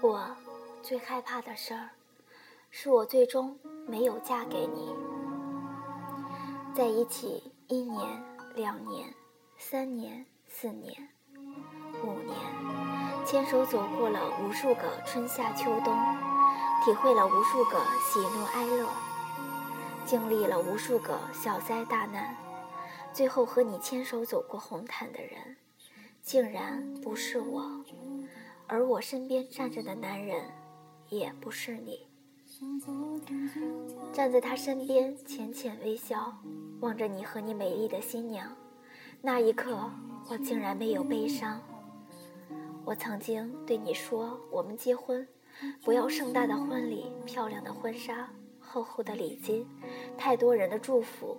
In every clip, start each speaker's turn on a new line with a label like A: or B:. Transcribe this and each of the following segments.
A: 我最害怕的事儿，是我最终没有嫁给你。在一起一年、两年、三年、四年、五年，牵手走过了无数个春夏秋冬，体会了无数个喜怒哀乐，经历了无数个小灾大难，最后和你牵手走过红毯的人，竟然不是我。而我身边站着的男人，也不是你。站在他身边，浅浅微笑，望着你和你美丽的新娘。那一刻，我竟然没有悲伤。我曾经对你说，我们结婚，不要盛大的婚礼、漂亮的婚纱、厚厚的礼金、太多人的祝福，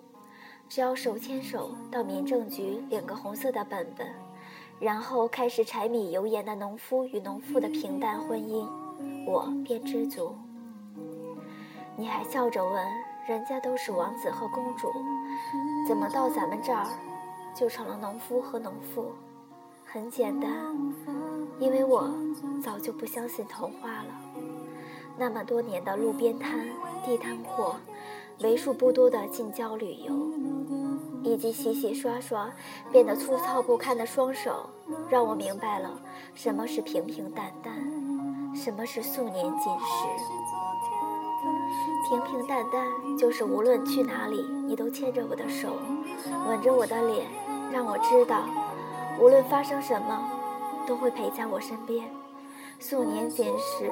A: 只要手牵手到民政局领个红色的本本。然后开始柴米油盐的农夫与农妇的平淡婚姻，我便知足。你还笑着问：“人家都是王子和公主，怎么到咱们这儿就成了农夫和农妇？”很简单，因为我早就不相信童话了。那么多年的路边摊、地摊货，为数不多的近郊旅游。以及洗洗刷刷变得粗糙不堪的双手，让我明白了什么是平平淡淡，什么是素年锦时。平平淡淡就是无论去哪里，你都牵着我的手，吻着我的脸，让我知道，无论发生什么，都会陪在我身边。素年锦时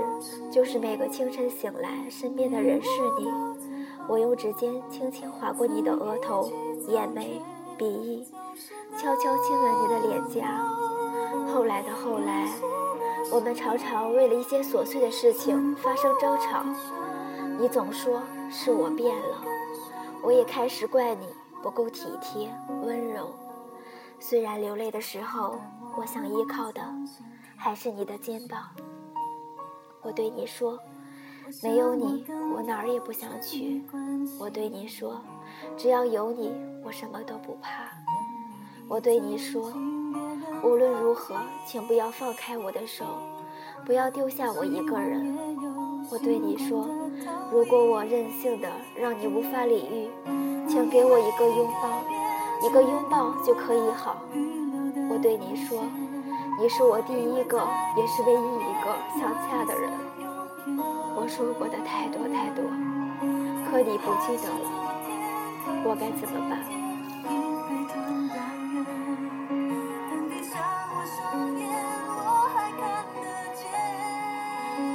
A: 就是每个清晨醒来，身边的人是你。我用指尖轻轻划过你的额头。眼眉、鼻翼，悄悄亲吻你的脸颊。后来的后来，我们常常为了一些琐碎的事情发生争吵。你总说是我变了，我也开始怪你不够体贴、温柔。虽然流泪的时候，我想依靠的还是你的肩膀。我对你说，没有你，我哪儿也不想去。我对你说。只要有你，我什么都不怕。我对你说，无论如何，请不要放开我的手，不要丢下我一个人。我对你说，如果我任性的让你无法理喻，请给我一个拥抱，一个拥抱就可以好。我对你说，你是我第一个，也是唯一一个想嫁的人。我说过的太多太多，可你不记得了。我该怎么办？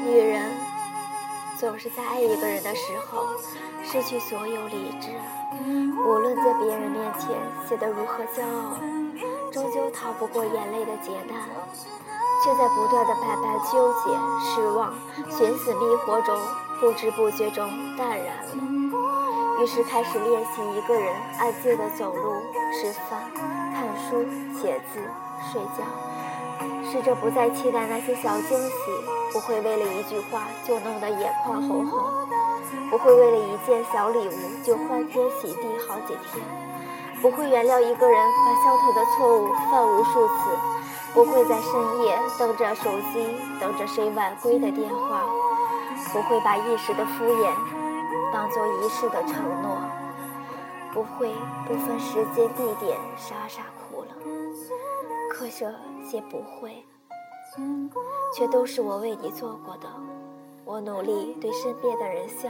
A: 女人总是在爱一个人的时候失去所有理智，无论在别人面前显得如何骄傲，终究逃不过眼泪的劫难，却在不断的百般纠结、失望、寻死觅活中，不知不觉中淡然了。于是开始练习一个人安静的走路、吃饭、看书、写字、睡觉，试着不再期待那些小惊喜，不会为了一句话就弄得眼眶红红，不会为了一件小礼物就欢天喜地好几天，不会原谅一个人把相同的错误犯无数次，不会在深夜等着手机等着谁晚归的电话，不会把一时的敷衍。当做一世的承诺，不会不分时间地点傻傻哭了，可这些不会，却都是我为你做过的。我努力对身边的人笑，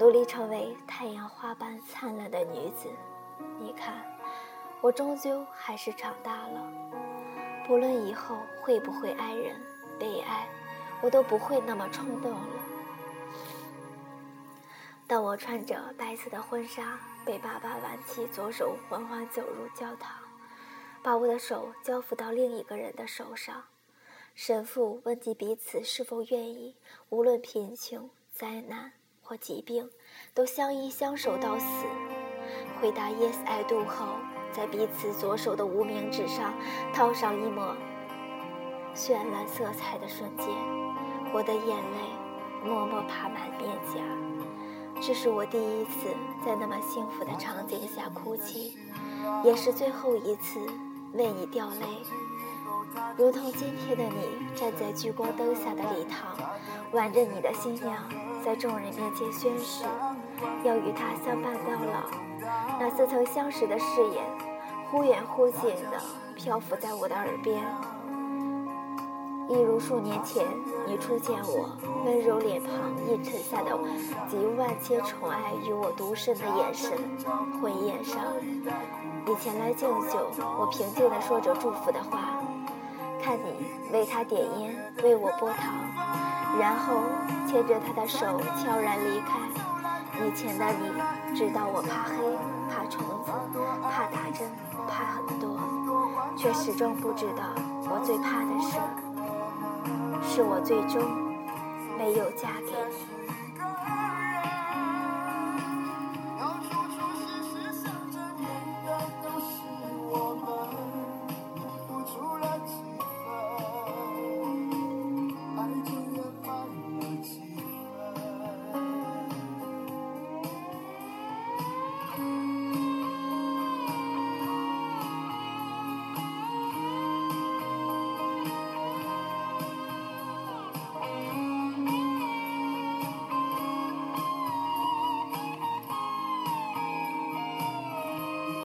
A: 努力成为太阳花般灿烂的女子。你看，我终究还是长大了。不论以后会不会爱人、被爱，我都不会那么冲动了。当我穿着白色的婚纱，被爸爸挽起左手，缓缓走入教堂，把我的手交付到另一个人的手上，神父问及彼此是否愿意，无论贫穷、灾难或疾病，都相依相守到死。回答 “Yes, I do” 后，在彼此左手的无名指上套上一抹绚烂色彩的瞬间，我的眼泪默默爬满面颊。这是我第一次在那么幸福的场景下哭泣，也是最后一次为你掉泪。如同今天的你，站在聚光灯下的礼堂，挽着你的新娘，在众人面前宣誓，要与他相伴到老。那似曾相识的誓言，忽远忽近的漂浮在我的耳边，一如数年前你初见我，温柔脸庞映衬下的集万千宠爱与我独身的眼神，婚宴上，你前来敬酒，我平静地说着祝福的话。看你为他点烟，为我拨糖，然后牵着他的手悄然离开。以前的你知道我怕黑、怕虫子、怕打针、怕很多，却始终不知道我最怕的是，是我最终没有嫁给你。